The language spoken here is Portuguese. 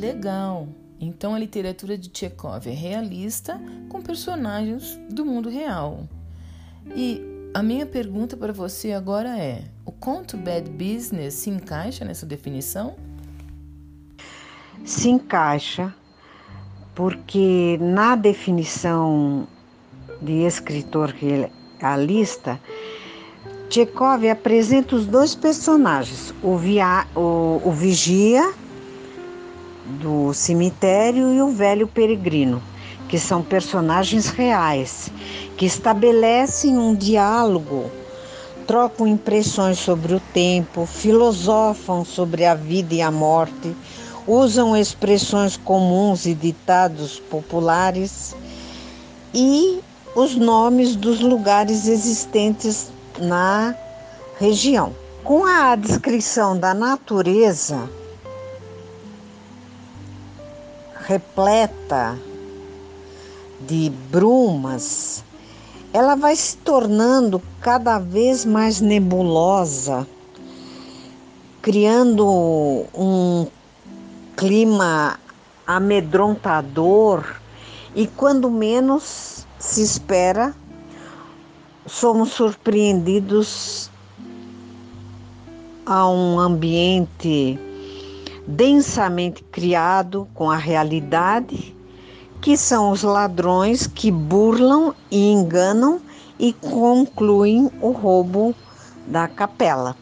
legal. Então a literatura de Chekhov é realista com personagens do mundo real. E a minha pergunta para você agora é: o conto Bad Business se encaixa nessa definição? Se encaixa, porque na definição de escritor realista, Chekhov apresenta os dois personagens, o, via, o, o vigia do cemitério e o velho peregrino, que são personagens reais, que estabelecem um diálogo, trocam impressões sobre o tempo, filosofam sobre a vida e a morte, usam expressões comuns e ditados populares e os nomes dos lugares existentes na região. Com a descrição da natureza repleta de brumas, ela vai se tornando cada vez mais nebulosa, criando um clima amedrontador e quando menos se espera, somos surpreendidos a um ambiente densamente criado com a realidade, que são os ladrões que burlam e enganam e concluem o roubo da capela.